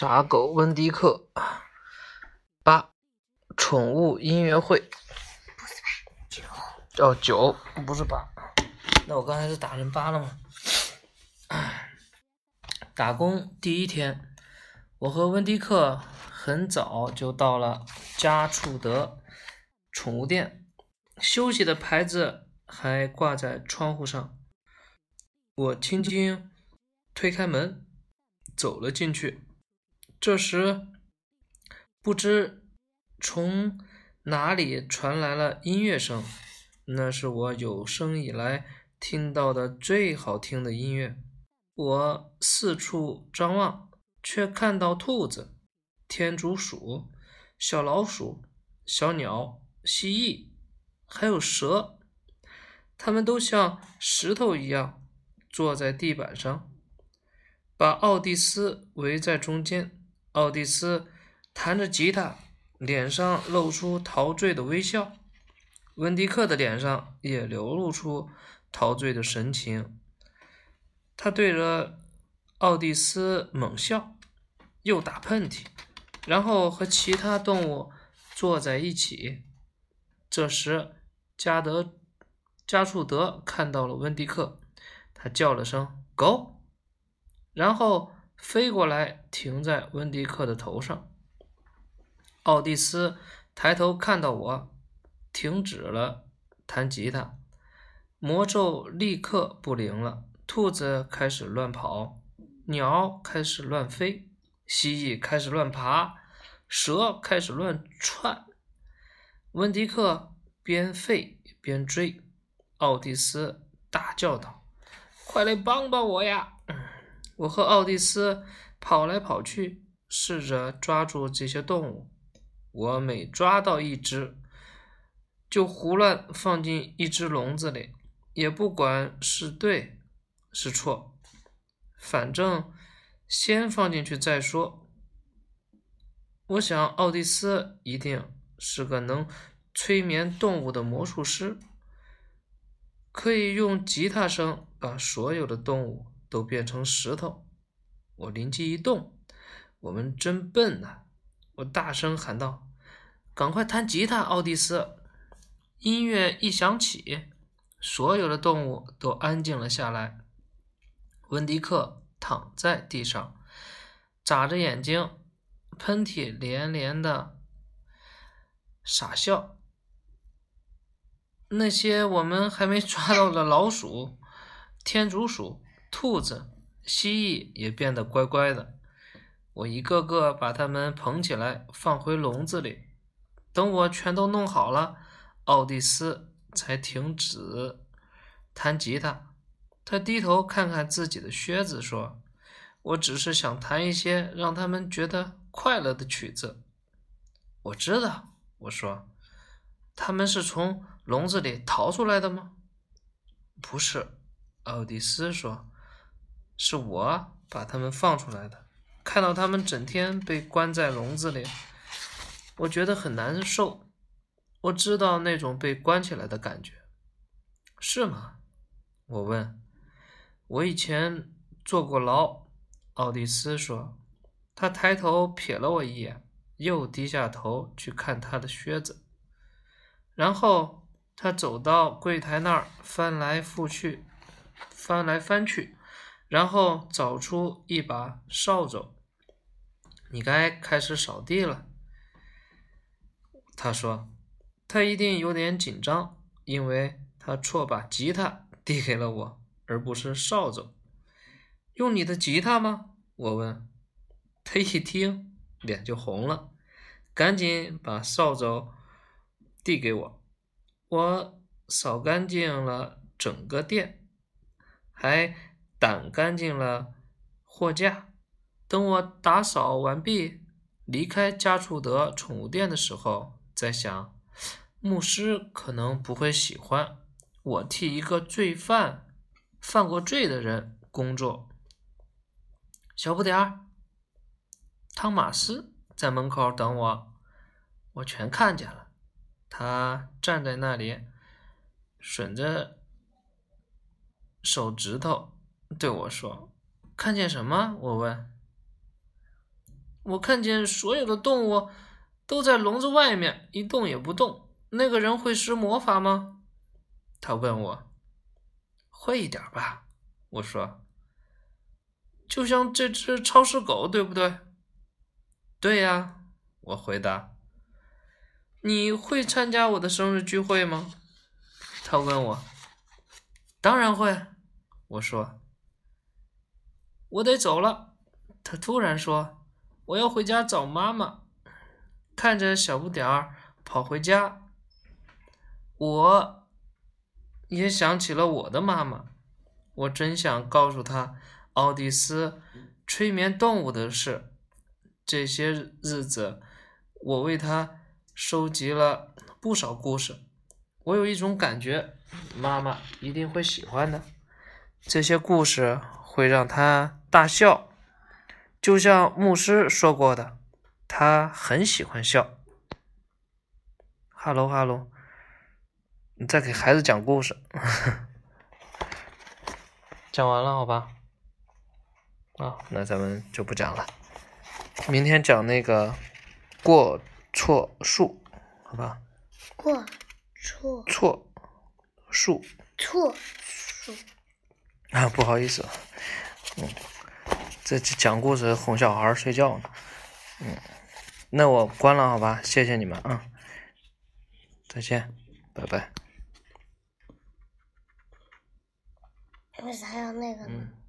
傻狗温迪克八宠物音乐会不是吧？九哦九不是八，那我刚才是打成八了吗？打工第一天，我和温迪克很早就到了家畜德宠物店，休息的牌子还挂在窗户上。我轻轻推开门，走了进去。这时，不知从哪里传来了音乐声，那是我有生以来听到的最好听的音乐。我四处张望，却看到兔子、天竺鼠、小老鼠、小鸟、蜥蜴，还有蛇，它们都像石头一样坐在地板上，把奥蒂斯围在中间。奥蒂斯弹着吉他，脸上露出陶醉的微笑。温迪克的脸上也流露出陶醉的神情。他对着奥蒂斯猛笑，又打喷嚏，然后和其他动物坐在一起。这时，加德加处德看到了温迪克，他叫了声“狗”，然后。飞过来，停在温迪克的头上。奥蒂斯抬头看到我，停止了弹吉他，魔咒立刻不灵了。兔子开始乱跑，鸟开始乱飞，蜥蜴开始乱爬，蛇开始乱窜。温迪克边吠边追，奥蒂斯大叫道：“快来帮帮我呀！”我和奥蒂斯跑来跑去，试着抓住这些动物。我每抓到一只，就胡乱放进一只笼子里，也不管是对是错，反正先放进去再说。我想奥蒂斯一定是个能催眠动物的魔术师，可以用吉他声把所有的动物。都变成石头，我灵机一动，我们真笨呐！我大声喊道：“赶快弹吉他，奥蒂斯！”音乐一响起，所有的动物都安静了下来。温迪克躺在地上，眨着眼睛，喷嚏连连的傻笑。那些我们还没抓到的老鼠、天竺鼠。兔子、蜥蜴也变得乖乖的。我一个个把它们捧起来，放回笼子里。等我全都弄好了，奥蒂斯才停止弹吉他。他低头看看自己的靴子，说：“我只是想弹一些让他们觉得快乐的曲子。”我知道，我说：“他们是从笼子里逃出来的吗？”不是，奥蒂斯说。是我把他们放出来的。看到他们整天被关在笼子里，我觉得很难受。我知道那种被关起来的感觉，是吗？我问。我以前坐过牢。奥蒂斯说。他抬头瞥了我一眼，又低下头去看他的靴子。然后他走到柜台那儿，翻来覆去，翻来翻去。然后找出一把扫帚，你该开始扫地了。他说：“他一定有点紧张，因为他错把吉他递给了我，而不是扫帚。用你的吉他吗？”我问。他一听，脸就红了，赶紧把扫帚递给我。我扫干净了整个店，还。掸干净了货架。等我打扫完毕，离开加处德宠物店的时候，在想，牧师可能不会喜欢我替一个罪犯、犯过罪的人工作。小不点儿，汤马斯在门口等我，我全看见了。他站在那里，吮着手指头。对我说：“看见什么？”我问。我看见所有的动物都在笼子外面一动也不动。那个人会施魔法吗？他问我。会一点吧，我说。就像这只超市狗，对不对？对呀，我回答。你会参加我的生日聚会吗？他问我。当然会，我说。我得走了，他突然说。我要回家找妈妈。看着小不点儿跑回家，我也想起了我的妈妈。我真想告诉她奥蒂斯催眠动物的事。这些日子，我为他收集了不少故事。我有一种感觉，妈妈一定会喜欢的。这些故事会让他大笑，就像牧师说过的，他很喜欢笑。哈喽哈喽，你在给孩子讲故事。讲完了，好吧？啊，那咱们就不讲了。明天讲那个过错数，好吧？过错错数错数 啊，不好意思，嗯，这讲故事哄小孩睡觉呢，嗯，那我关了，好吧？谢谢你们啊，再见，拜拜。为啥要那个呢？嗯。